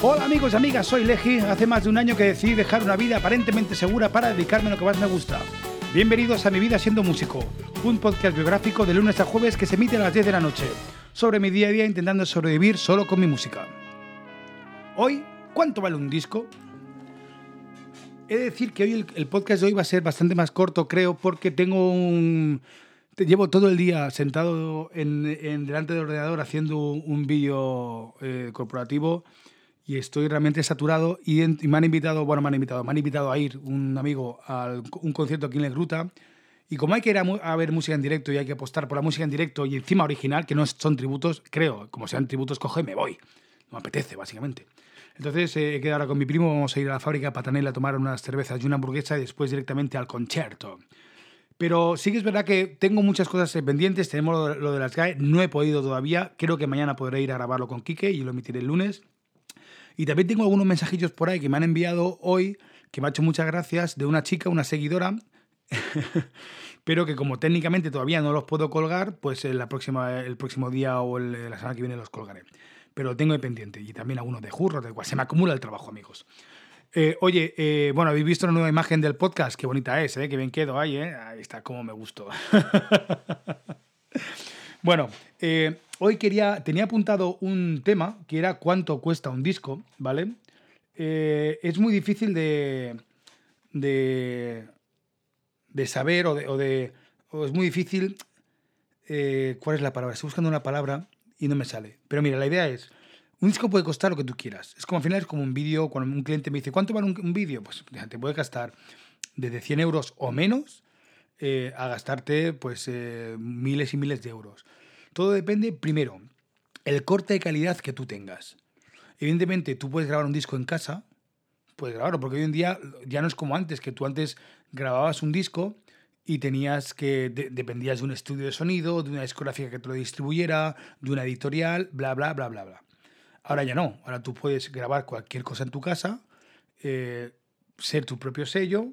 Hola amigos y amigas, soy Leji. Hace más de un año que decidí dejar una vida aparentemente segura para dedicarme a lo que más me gusta. Bienvenidos a Mi Vida Siendo Músico, un podcast biográfico de lunes a jueves que se emite a las 10 de la noche, sobre mi día a día intentando sobrevivir solo con mi música. Hoy, ¿cuánto vale un disco? He de decir que hoy el, podcast de hoy va a ser bastante más corto, creo, porque tengo un... Llevo todo el día sentado en, en delante del ordenador haciendo un vídeo eh, corporativo y estoy realmente saturado y, me han invitado, bueno, me han invitado, me han invitado a ir un amigo a un concierto aquí en La Gruta y como hay que ir a, ver música en directo y hay que apostar por la música en directo y encima original, que no son tributos, creo, como sean tributos, y me voy. No me apetece, básicamente. Entonces eh, he quedado ahora con mi primo, vamos a ir a la fábrica Patanel a tomar unas cervezas y una hamburguesa y después directamente al concierto. Pero sí que es verdad que tengo muchas cosas eh, pendientes, tenemos lo, lo de las GAE, no he podido todavía, creo que mañana podré ir a grabarlo con Quique y lo emitiré el lunes. Y también tengo algunos mensajillos por ahí que me han enviado hoy, que me ha hecho muchas gracias, de una chica, una seguidora, pero que como técnicamente todavía no los puedo colgar, pues la próxima, el próximo día o la semana que viene los colgaré. Pero lo tengo de pendiente. Y también algunos de Jurro, de cual se me acumula el trabajo, amigos. Eh, oye, eh, bueno, habéis visto la nueva imagen del podcast, qué bonita es, ¿eh? qué bien quedo ahí, ¿eh? ahí está, como me gustó. bueno, eh, hoy quería, tenía apuntado un tema que era cuánto cuesta un disco, ¿vale? Eh, es muy difícil de, de, de saber o, de, o de- o es muy difícil, eh, ¿cuál es la palabra? Estoy buscando una palabra y no me sale. Pero mira, la idea es, un disco puede costar lo que tú quieras. Es como al final es como un vídeo, cuando un cliente me dice, ¿cuánto vale un, vídeo? Pues te puede gastar desde 100 euros o menos eh, a gastarte pues eh, miles y miles de euros. Todo depende, primero, el corte de calidad que tú tengas. Evidentemente, tú puedes grabar un disco en casa, puedes grabarlo, porque hoy en día ya no es como antes, que tú antes grababas un disco y tenías que, de- dependías de un estudio de sonido, de una discográfica que te lo distribuyera, de una editorial, bla, bla, bla, bla, bla. Ahora ya no, ahora tú puedes grabar cualquier cosa en tu casa, eh, ser tu propio sello,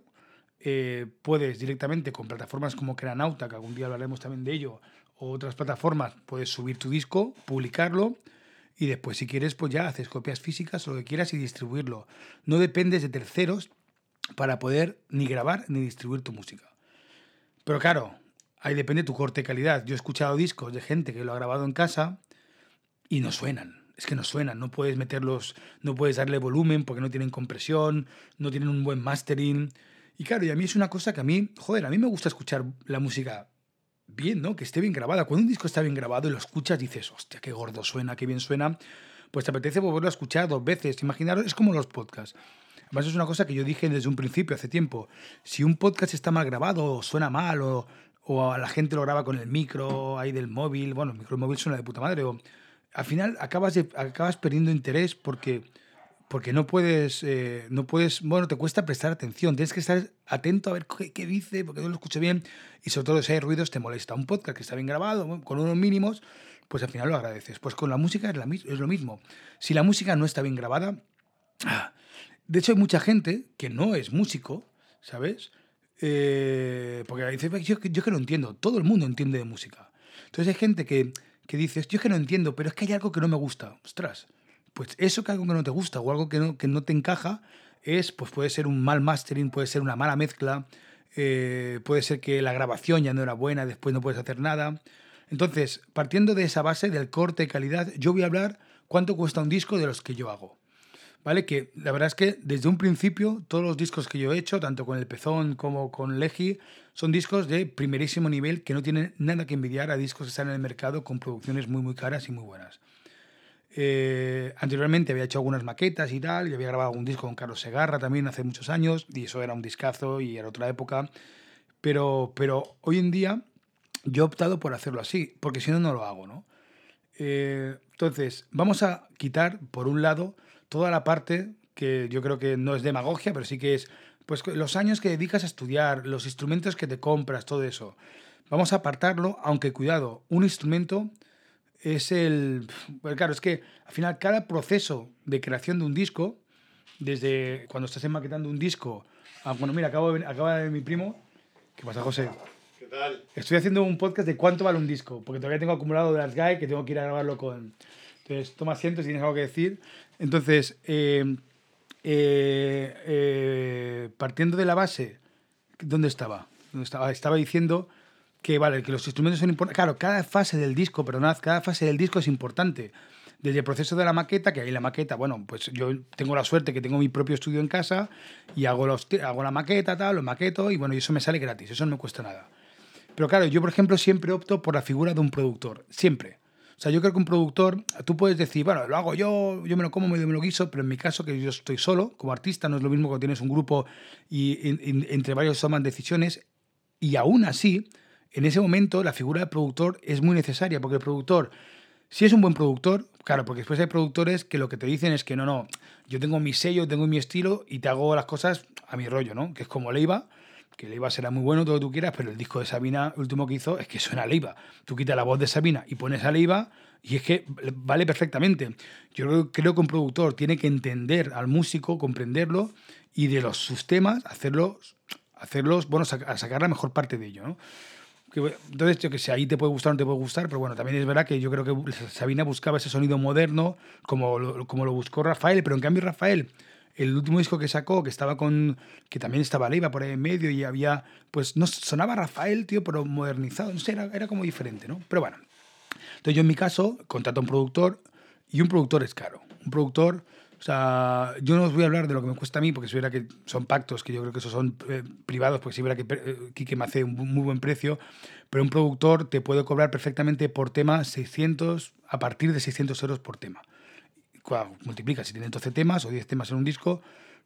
eh, puedes directamente con plataformas como Cranauta, que algún día hablaremos también de ello, o otras plataformas, puedes subir tu disco, publicarlo y después si quieres pues ya haces copias físicas o lo que quieras y distribuirlo. No dependes de terceros para poder ni grabar ni distribuir tu música. Pero claro, ahí depende tu corte de calidad. Yo he escuchado discos de gente que lo ha grabado en casa y no suenan. Es que no suenan, no puedes meterlos, no puedes darle volumen porque no tienen compresión, no tienen un buen mastering. Y claro, y a mí es una cosa que a mí, joder, a mí me gusta escuchar la música bien, ¿no? Que esté bien grabada. Cuando un disco está bien grabado y lo escuchas, dices, hostia, qué gordo suena, qué bien suena, pues te apetece volverlo a escuchar dos veces. Imaginaros, es como los podcasts. Además, es una cosa que yo dije desde un principio, hace tiempo. Si un podcast está mal grabado, o suena mal, o, o a la gente lo graba con el micro ahí del móvil, bueno, el micro del móvil suena de puta madre, o al final acabas, acabas perdiendo interés porque, porque no puedes, eh, no puedes, bueno, te cuesta prestar atención, tienes que estar atento a ver qué, qué dice, porque no lo escucho bien, y sobre todo si hay ruidos te molesta. Un podcast que está bien grabado, con unos mínimos, pues al final lo agradeces. Pues con la música es, la, es lo mismo. Si la música no está bien grabada, ah, de hecho, hay mucha gente que no es músico, ¿sabes? Eh, porque dice, "Pues yo, yo que no entiendo, todo el mundo entiende de música. Entonces hay gente que, que dice, yo que no entiendo, pero es que hay algo que no me gusta. Ostras, pues eso que algo que no te gusta o algo que no, que no te encaja es, pues puede ser un mal mastering, puede ser una mala mezcla, eh, puede ser que la grabación ya no era buena, después no puedes hacer nada. Entonces, partiendo de esa base del corte de calidad, yo voy a hablar cuánto cuesta un disco de los que yo hago. ¿Vale? Que la verdad es que desde un principio todos los discos que yo he hecho, tanto con El Pezón como con Legi, son discos de primerísimo nivel que no tienen nada que envidiar a discos que están en el mercado con producciones muy muy caras y muy buenas. Eh, anteriormente había hecho algunas maquetas y tal, y había grabado un disco con Carlos Segarra también hace muchos años, y eso era un discazo y era otra época. Pero, pero hoy en día yo he optado por hacerlo así, porque si no, no lo hago, ¿no? Eh, entonces, vamos a quitar, por un lado, toda la parte que yo creo que no es demagogia, pero sí que es pues los años que dedicas a estudiar, los instrumentos que te compras, todo eso. Vamos a apartarlo, aunque cuidado, un instrumento es el... Pues claro, es que al final cada proceso de creación de un disco, desde cuando estás enmaquetando un disco, a, bueno, mira, acabo de, acaba de ver mi primo. ¿Qué pasa, José? ¿Qué tal? Estoy haciendo un podcast de cuánto vale un disco, porque todavía tengo acumulado de las GAE que tengo que ir a grabarlo con... Entonces, toma asiento si tienes algo que decir. Entonces, eh, eh, eh, partiendo de la base, ¿dónde estaba? ¿Dónde estaba? Estaba diciendo que, vale, que los instrumentos son importantes. Claro, cada fase del disco, perdonad, cada fase del disco es importante. Desde el proceso de la maqueta, que ahí la maqueta, bueno, pues yo tengo la suerte que tengo mi propio estudio en casa y hago, los, hago la maqueta, tal, lo maqueto y bueno, y eso me sale gratis, eso no me cuesta nada. Pero claro, yo por ejemplo siempre opto por la figura de un productor, siempre. O sea, yo creo que un productor, tú puedes decir, bueno, lo hago yo, yo me lo como, me, lo guiso, pero en mi caso, que yo estoy solo, como artista, no es lo mismo cuando tienes un grupo y entre varios toman decisiones, y aún así, en ese momento la figura del productor es muy necesaria, porque el productor, si es un buen productor, claro, porque después hay productores que lo que te dicen es que no, no, yo tengo mi sello, tengo mi estilo y te hago las cosas a mi rollo, ¿no? Que es como Leiva, que Leiva será muy bueno, todo lo que tú quieras, pero el disco de Sabina, último que hizo, es que suena a Leiva. Tú quitas la voz de Sabina y pones a Leiva y es que vale perfectamente. Yo creo que un productor tiene que entender al músico, comprenderlo y de los, sus temas hacerlos, hacerlos bueno, sacar la mejor parte de ello, ¿no? Entonces, yo que sé, ahí te puede gustar o no te puede gustar, pero bueno, también es verdad que yo creo que Sabina buscaba ese sonido moderno, como lo, como lo buscó Rafael, pero en cambio Rafael el último disco que sacó, que estaba con. que también estaba Leiva por ahí en medio y había. pues no sonaba Rafael, tío, pero modernizado. No sé, era, era como diferente, ¿no? Pero bueno. Entonces yo en mi caso contrato a un productor y un productor es caro. Un productor. O sea, yo no os voy a hablar de lo que me cuesta a mí, porque si hubiera que son pactos, que yo creo que esos son eh, privados, porque si hubiera que eh, me hace un muy buen precio, pero un productor te puede cobrar perfectamente por tema 600, a partir de 600 euros por tema multiplica, si tiene 12 temas o 10 temas en un disco,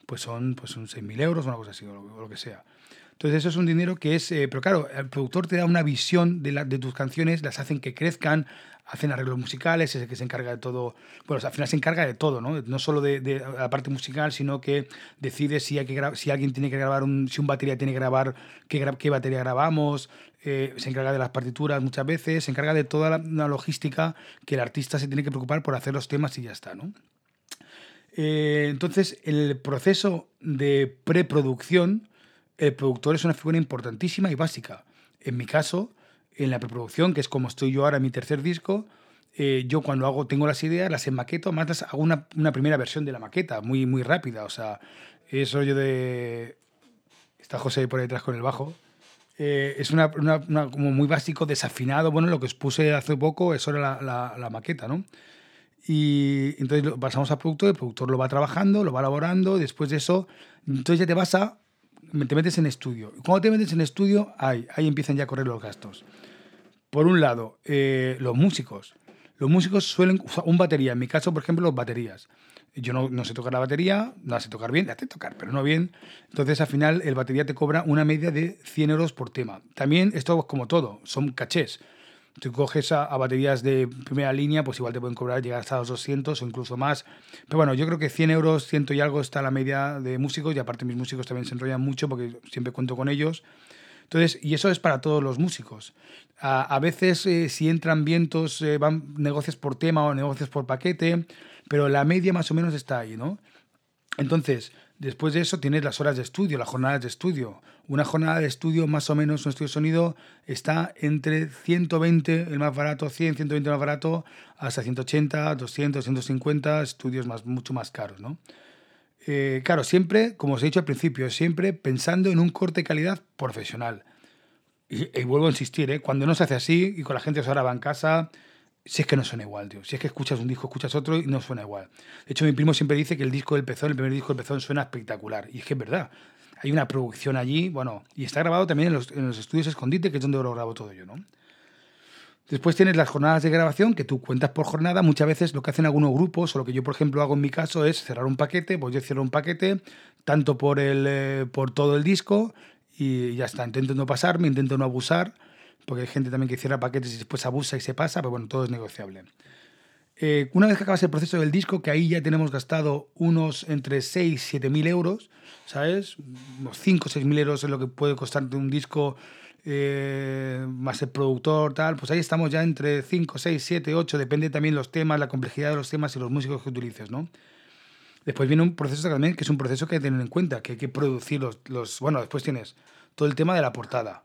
pues son, pues son 6.000 euros o una cosa así, o lo, que sea. Entonces eso es un dinero que es, eh, pero claro, el productor te da una visión de, la, de tus canciones, las hacen que crezcan, hacen arreglos musicales, es el que se encarga de todo, bueno, al final se encarga de todo, ¿no? No solo de, la parte musical, sino que decide si, hay que si alguien tiene que grabar, un, si un batería tiene que grabar, qué, qué batería grabamos, eh, se encarga de las partituras muchas veces, se encarga de toda la, logística que el artista se tiene que preocupar por hacer los temas y ya está, ¿no? Eh, entonces, el proceso de preproducción, el productor es una figura importantísima y básica. En mi caso, en la preproducción, que es como estoy yo ahora en mi tercer disco, eh, yo cuando hago, tengo las ideas, las enmaqueto, más hago una, una, primera versión de la maqueta, muy, muy rápida. O sea, eso yo de... Está José por detrás con el bajo. Eh, es una, una, como muy básico, desafinado. Bueno, lo que os puse hace poco, eso era la, la, la maqueta, ¿no? Y entonces lo pasamos al productor, el productor lo va trabajando, lo va elaborando, después de eso, entonces ya te vas a, te metes en estudio. Cuando te metes en estudio, ahí, ahí empiezan ya a correr los gastos. Por un lado, eh, los músicos. Los músicos suelen un batería, en mi caso, por ejemplo, los baterías. Yo no, no sé tocar la batería, no la sé tocar bien, la sé tocar, pero no bien. Entonces, al final, el batería te cobra una media de 100 euros por tema. También, esto es como todo, son cachés. Si coges a, baterías de primera línea, pues igual te pueden cobrar llegar hasta los 200 o incluso más. Pero bueno, yo creo que 100 euros, 100 y algo está la media de músicos y aparte mis músicos también se enrollan mucho porque siempre cuento con ellos. Entonces, y eso es para todos los músicos. A, veces, eh, si entran vientos, eh, van negocios por tema o negocios por paquete, pero la media más o menos está ahí, ¿no? Entonces, después de eso tienes las horas de estudio, las jornadas de estudio. Una jornada de estudio, más o menos, un estudio de sonido, está entre 120, el más barato, 100, 120 más barato, hasta 180, 200, 150, estudios más, mucho más caros, ¿no? Eh, claro, siempre, como os he dicho al principio, siempre pensando en un corte de calidad profesional. Y, vuelvo a insistir, ¿eh? cuando no se hace así y con la gente se va en casa, si es que no suena igual, tío. Si es que escuchas un disco, escuchas otro y no suena igual. De hecho, mi primo siempre dice que el disco del Pezón, el primer disco del Pezón, suena espectacular. Y es que es verdad. Hay una producción allí, bueno, y está grabado también en los, en los estudios Escondite, que es donde lo grabo todo yo, ¿no? Después tienes las jornadas de grabación, que tú cuentas por jornada. Muchas veces lo que hacen algunos grupos, o lo que yo, por ejemplo, hago en mi caso, es cerrar un paquete. Pues yo cierro un paquete, tanto por, el, eh, por todo el disco, y ya está. Intento no pasarme, intento no abusar, porque hay gente también que cierra paquetes y después abusa y se pasa, pero bueno, todo es negociable. Eh, una vez que acabas el proceso del disco, que ahí ya tenemos gastado unos entre 6 y 7 mil euros, ¿sabes? Unos 5 o 6 mil euros es lo que puede costarte un disco eh, más el productor, tal, pues ahí estamos ya entre 5, 6, 7, 8, depende también los temas, la complejidad de los temas y los músicos que utilices, ¿no? Después viene un proceso también que es un proceso que hay que tener en cuenta, que hay que producir los, los... Bueno, después tienes todo el tema de la portada.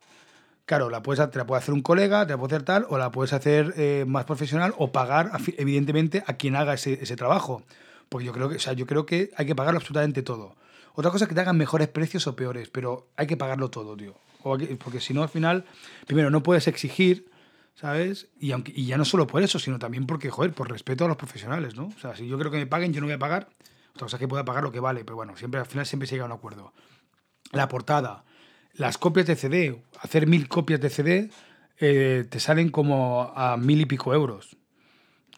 Claro, la puedes, te la puede hacer un colega, te la puede hacer tal, o la puedes hacer eh, más profesional o pagar, evidentemente, a quien haga ese, ese, trabajo. Porque yo creo, que, o sea, yo creo que hay que pagarlo absolutamente todo. Otra cosa es que te hagan mejores precios o peores, pero hay que pagarlo todo, tío. Porque si no, al final, primero, no puedes exigir, ¿sabes? Y, aunque, y ya no solo por eso, sino también porque, joder, por respeto a los profesionales, ¿no? O sea, si yo creo que me paguen, yo no voy a pagar. Otra cosa es que pueda pagar lo que vale, pero bueno, siempre, al final siempre se llega a un acuerdo. La portada las copias de CD, hacer mil copias de CD, eh, te salen como a mil y pico euros.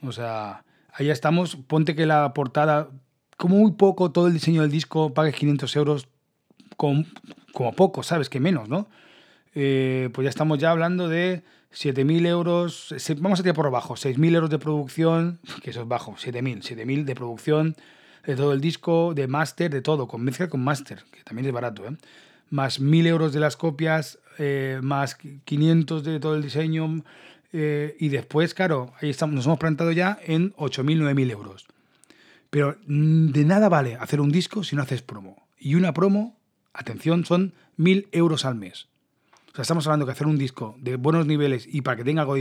O sea, ahí estamos. Ponte que la portada, como muy poco, todo el diseño del disco, pagues 500 euros, con, como poco, ¿sabes? Que menos, ¿no? Eh, pues ya estamos ya hablando de 7.000 euros, vamos a tirar por abajo, 6.000 euros de producción, que eso es bajo, 7.000, 7.000 de producción de todo el disco, de máster, de todo, con mezcla con máster, que también es barato, ¿eh? Más 1.000 euros de las copias, eh, más 500 de todo el diseño. Eh, y después, claro, ahí estamos, nos hemos plantado ya en 8.000, 9.000 euros. Pero mm, de nada vale hacer un disco si no haces promo. Y una promo, atención, son 1.000 euros al mes. O sea, estamos hablando que hacer un disco de buenos niveles y para que tenga algo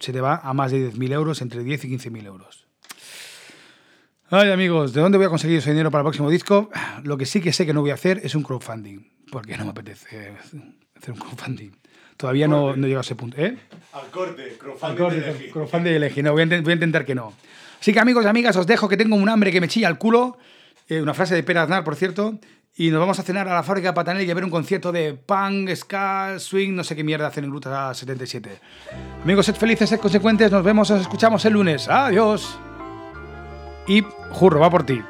se te va a más de 10.000 euros, entre 10 y 15.000 euros. Ay, amigos, ¿de dónde voy a conseguir ese dinero para el próximo disco? Lo que sí que sé que no voy a hacer es un crowdfunding, porque no me apetece hacer un crowdfunding. Todavía no, no llego a ese punto. ¿eh? Al corte, crowdfunding. Al corte, crowdfunding. No, voy a, voy a, intentar que no. Así que, amigos y amigas, os dejo que tengo un hambre que me chilla el culo. Eh, una frase de Pera Aznar, por cierto. Y nos vamos a cenar a la fábrica de Patanel y a ver un concierto de punk, ska, swing, no sé qué mierda hacen en Gruta 77. Amigos, sed felices, sed consecuentes. Nos vemos, os escuchamos el lunes. Adiós. Y Jurro, va por ti.